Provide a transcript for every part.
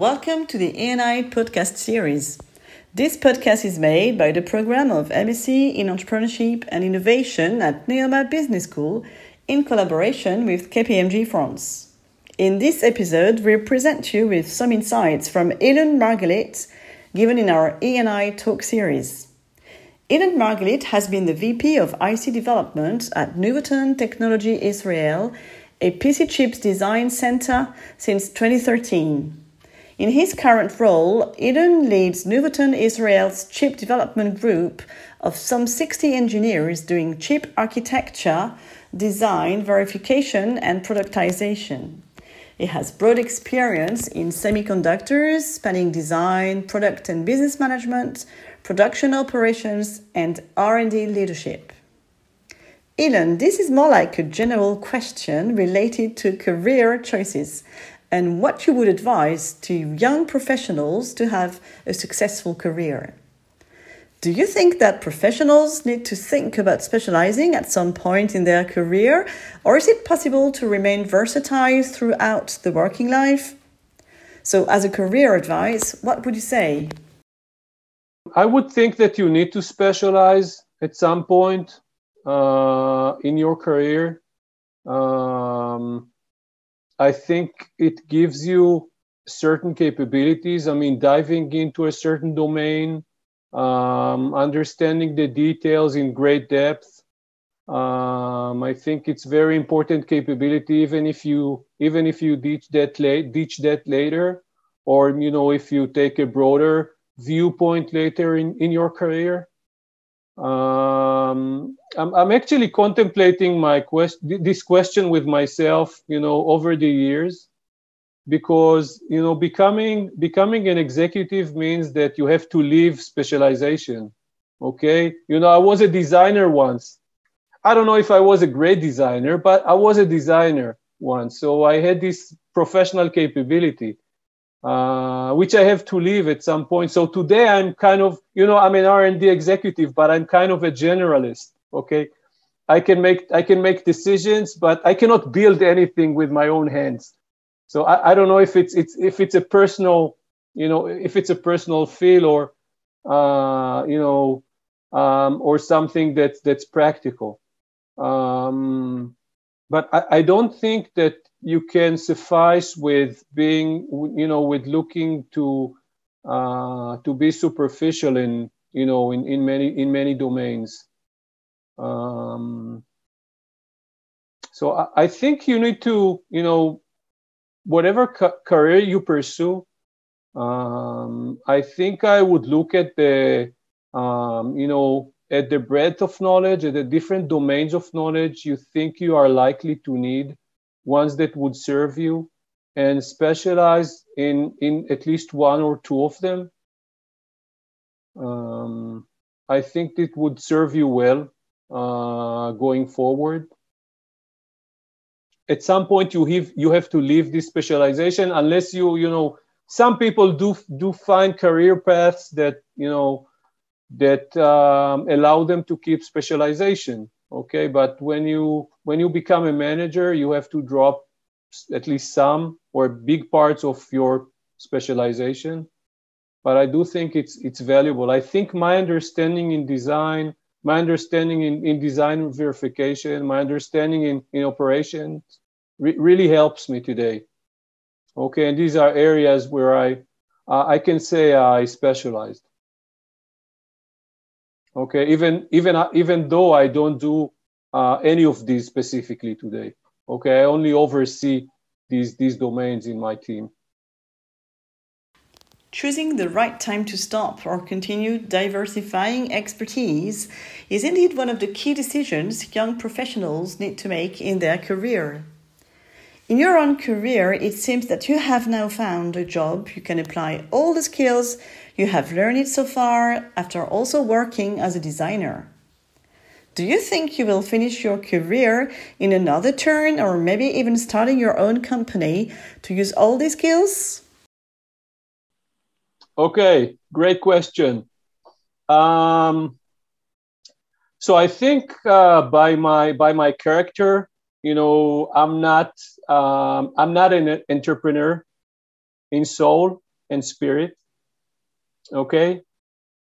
Welcome to the E&I podcast series. This podcast is made by the program of MSc in Entrepreneurship and Innovation at Neoma Business School in collaboration with KPMG France. In this episode, we present you with some insights from Ilan Margalit given in our E&I talk series. Ilan Margalit has been the VP of IC development at Nuvoton Technology Israel, a PC chips design center since 2013. In his current role, Ilan leads Nuvoton Israel's chip development group of some 60 engineers doing chip architecture, design, verification, and productization. He has broad experience in semiconductors, spanning design, product and business management, production operations, and R&D leadership. Ilan, this is more like a general question related to career choices and what you would advise to young professionals to have a successful career. Do you think that professionals need to think about specializing at some point in their career, or is it possible to remain versatile throughout the working life? So, as a career advice, what would you say? I would think that you need to specialize at some point uh, in your career. Um, I think it gives you certain capabilities. I mean, diving into a certain domain um, understanding the details in great depth. Um, I think it's very important capability, even if you even if you ditch that late, teach that later, or you know if you take a broader viewpoint later in, in your career. Um, I'm, I'm actually contemplating my quest this question with myself, you know, over the years. Because you know becoming becoming an executive means that you have to leave specialization okay? You know i was a designer once. I don't know if i was a great designer but i was a designer once. So i had this professional capability uh, which i have to leave at some point. So today i'm kind of you know i'm an r&d executive but i'm kind of a generalist okay? I can make i can make decisions but i cannot build anything with my own hands. So I, I don't know if it's it's if it's a personal you know if it's a personal feel or uh, you know um, or something that's that's practical. Um, but I, I don't think that you can suffice with being you know with looking to uh, to be superficial in you know in, in many in many domains. Um, so I, I think you need to you know whatever ca- career you pursue, um, I think I would look at the, um, you know, at the breadth of knowledge, at the different domains of knowledge you think you are likely to need, ones that would serve you, and specialize in in at least one or two of them. Um, I think it would serve you well uh, going forward at some point you have you have to leave this specialization unless you you know some people do do find career paths that you know that um, allow them to keep specialization okay but when you when you become a manager you have to drop at least some or big parts of your specialization but i do think it's it's valuable i think my understanding in design my understanding in, in design verification my understanding in, in operations re- really helps me today. Okay, and these are areas where I uh, I can say I specialized. Okay, even even uh, even though I don't do uh, any of these specifically today. Okay, I only oversee these these domains in my team. Choosing the right time to stop or continue diversifying expertise is indeed one of the key decisions young professionals need to make in their career. In your own career, it seems that you have now found a job you can apply all the skills you have learned it so far after also working as a designer. Do you think you will finish your career in another turn or maybe even starting your own company to use all these skills? Okay, great question. Um, so I think uh, by my by my character, you know i'm not um, i'm not an entrepreneur in soul and spirit. Okay.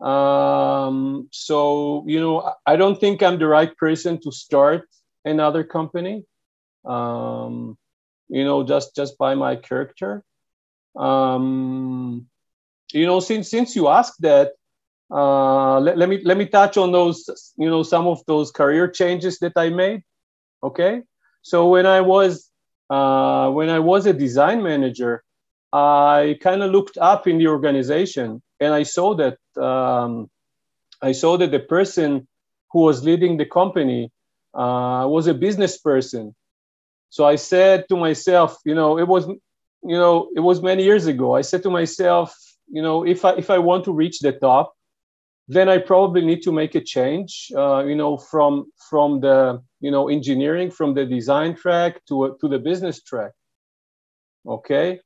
Um, so, you know, I don't think I'm the right person to start another company, um, you know, just, just by my character. Um, you know, since, since you asked that, uh, let, let me, let me touch on those, you know, some of those career changes that I made. Okay. So when I was, uh, when I was a design manager, I kind of looked up in the organization and I saw that um, I saw that the person who was leading the company uh, was a business person. So I said to myself, you know, it was, you know, it was many years ago. I said to myself, you know, if I if I want to reach the top, then I probably need to make a change, uh, you know, from from the you know engineering, from the design track to to the business track. Okay,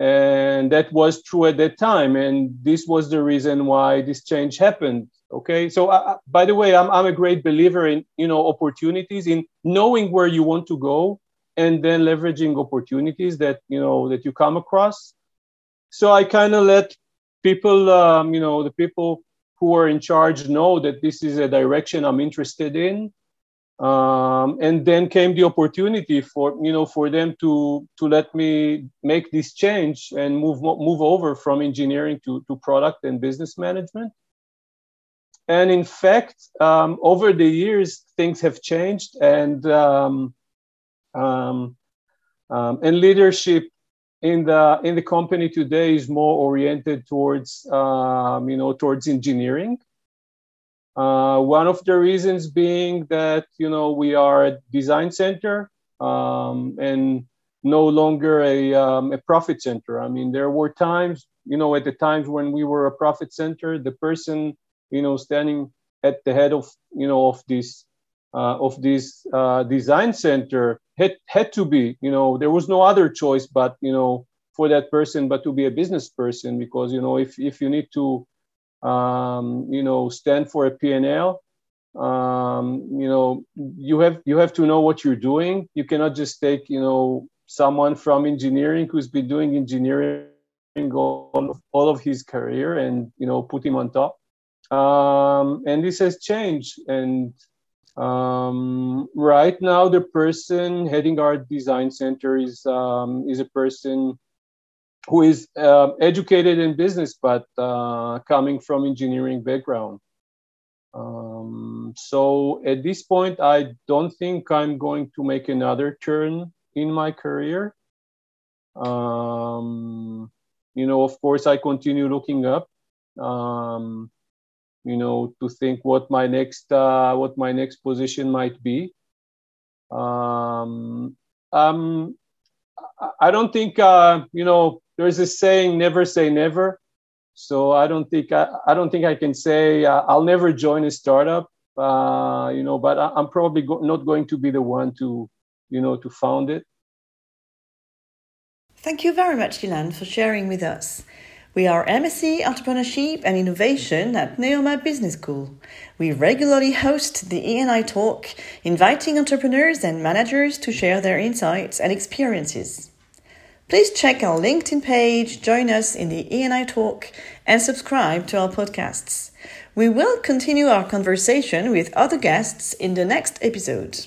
and that was true at that time. And this was the reason why this change happened. Okay? So by the way I'm, I'm a great believer in you know opportunities in knowing where you want to go and then leveraging opportunities that you know that you come across. So i kind of let people um, you know the people who are in charge know that this is a direction i'm interested in um, and then came the opportunity for you know for them to to let me make this change and move move over from engineering to to product and business management. And in fact um, over the years things have changed and um, um, um and leadership in the in the company today is more oriented towards um, you know towards engineering uh, one of the reasons being that you know we are a design center um, and no longer a, um, a profit center. I mean, there were times, you know, at the times when we were a profit center, the person, you know, standing at the head of, you know, of this uh, of this uh, design center had had to be, you know, there was no other choice but, you know, for that person, but to be a business person because, you know, if if you need to um, you know, stand for a P&L. Um, you know, you have you have to know what you're doing. You cannot just take, you know, someone from engineering who's been doing engineering all of, all of his career and you know put him on top. Um, and this has changed. And um, right now, the person heading our design center is um, is a person who is uh, educated in business but uh, coming from engineering background. Um, so at this point, I don't think I'm going to make another turn in my career. Um, you know, of course, I continue looking up. Um, you know, to think what my next uh, what my next position might be. Um, um, I don't think uh, you know there's a saying, never say never. So I don't think I, I don't think I can say uh, I'll never join a startup. Uh, you know, but I, am probably go- not going to be the one to, you know, to found it. Thank you very much, Ilan, for sharing with us. We are MSc Entrepreneurship and Innovation at Neoma Business School. We regularly host the E&I Talk, inviting entrepreneurs and managers to share their insights and experiences. Please check our LinkedIn page, join us in the E&I Talk, and subscribe to our podcasts. We will continue our conversation with other guests in the next episode.